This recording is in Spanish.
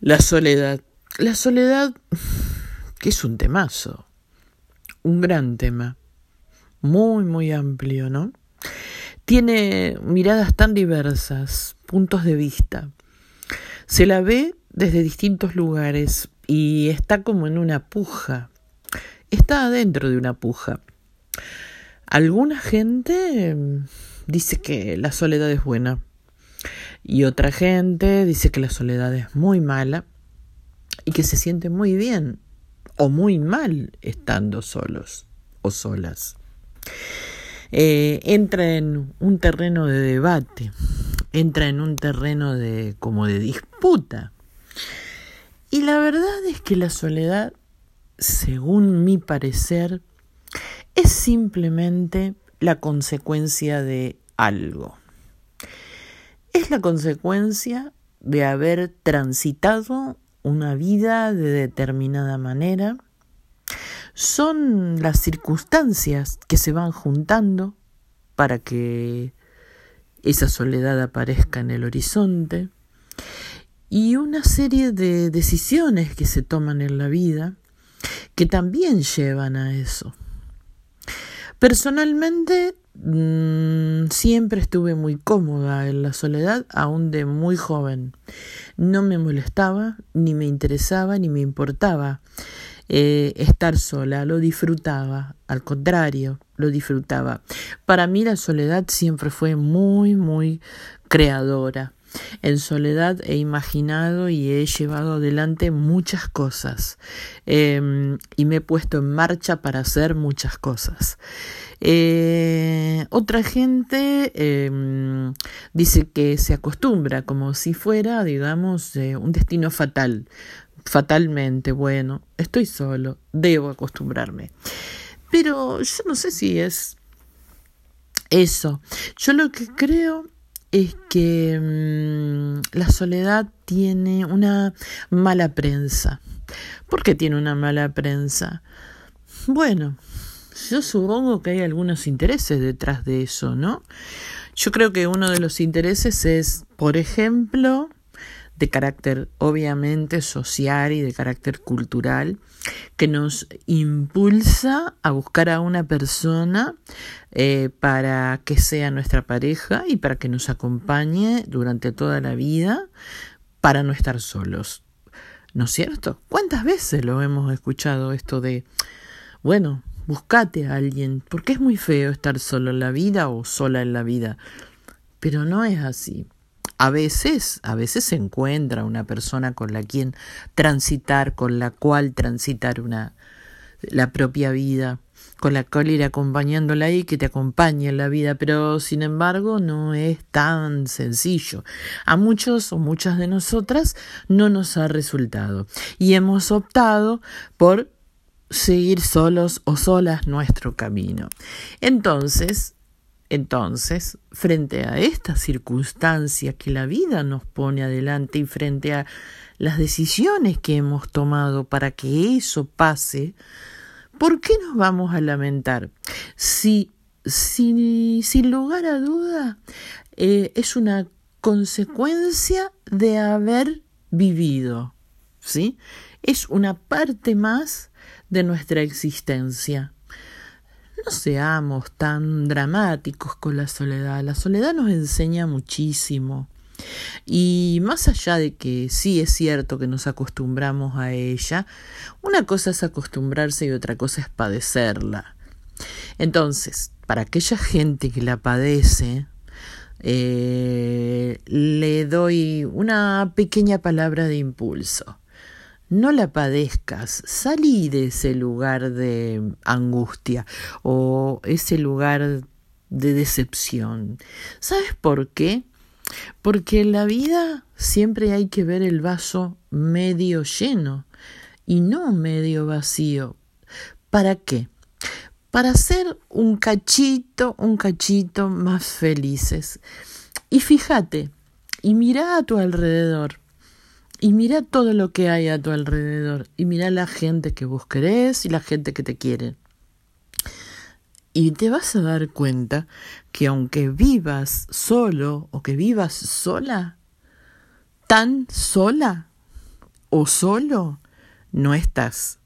La soledad. La soledad, que es un temazo, un gran tema, muy, muy amplio, ¿no? Tiene miradas tan diversas, puntos de vista. Se la ve desde distintos lugares y está como en una puja. Está adentro de una puja. Alguna gente dice que la soledad es buena y otra gente dice que la soledad es muy mala y que se siente muy bien o muy mal estando solos o solas. Eh, entra en un terreno de debate, entra en un terreno de como de disputa. Y la verdad es que la soledad, según mi parecer, es simplemente la consecuencia de algo la consecuencia de haber transitado una vida de determinada manera. Son las circunstancias que se van juntando para que esa soledad aparezca en el horizonte y una serie de decisiones que se toman en la vida que también llevan a eso. Personalmente siempre estuve muy cómoda en la soledad, aún de muy joven. No me molestaba, ni me interesaba, ni me importaba eh, estar sola, lo disfrutaba, al contrario, lo disfrutaba. Para mí la soledad siempre fue muy, muy creadora. En soledad he imaginado y he llevado adelante muchas cosas em, y me he puesto en marcha para hacer muchas cosas. Eh, otra gente em, dice que se acostumbra como si fuera, digamos, eh, un destino fatal. Fatalmente, bueno, estoy solo, debo acostumbrarme. Pero yo no sé si es eso. Yo lo que creo es que mm, la soledad tiene una mala prensa. ¿Por qué tiene una mala prensa? Bueno, yo supongo que hay algunos intereses detrás de eso, ¿no? Yo creo que uno de los intereses es, por ejemplo, de carácter obviamente social y de carácter cultural, que nos impulsa a buscar a una persona eh, para que sea nuestra pareja y para que nos acompañe durante toda la vida, para no estar solos. ¿No es cierto? ¿Cuántas veces lo hemos escuchado esto de, bueno, buscate a alguien, porque es muy feo estar solo en la vida o sola en la vida, pero no es así. A veces, a veces se encuentra una persona con la quien transitar, con la cual transitar una la propia vida, con la cual ir acompañándola y que te acompañe en la vida, pero sin embargo no es tan sencillo. A muchos o muchas de nosotras no nos ha resultado y hemos optado por seguir solos o solas nuestro camino. Entonces, entonces, frente a esta circunstancia que la vida nos pone adelante y frente a las decisiones que hemos tomado para que eso pase, ¿por qué nos vamos a lamentar? Si, si sin lugar a duda, eh, es una consecuencia de haber vivido, ¿sí? Es una parte más de nuestra existencia. No seamos tan dramáticos con la soledad. La soledad nos enseña muchísimo. Y más allá de que sí es cierto que nos acostumbramos a ella, una cosa es acostumbrarse y otra cosa es padecerla. Entonces, para aquella gente que la padece, eh, le doy una pequeña palabra de impulso no la padezcas, salí de ese lugar de angustia o ese lugar de decepción. ¿Sabes por qué? Porque en la vida siempre hay que ver el vaso medio lleno y no medio vacío. ¿Para qué? Para ser un cachito, un cachito más felices. Y fíjate, y mira a tu alrededor y mira todo lo que hay a tu alrededor. Y mira la gente que vos querés y la gente que te quiere. Y te vas a dar cuenta que aunque vivas solo o que vivas sola, tan sola, o solo, no estás.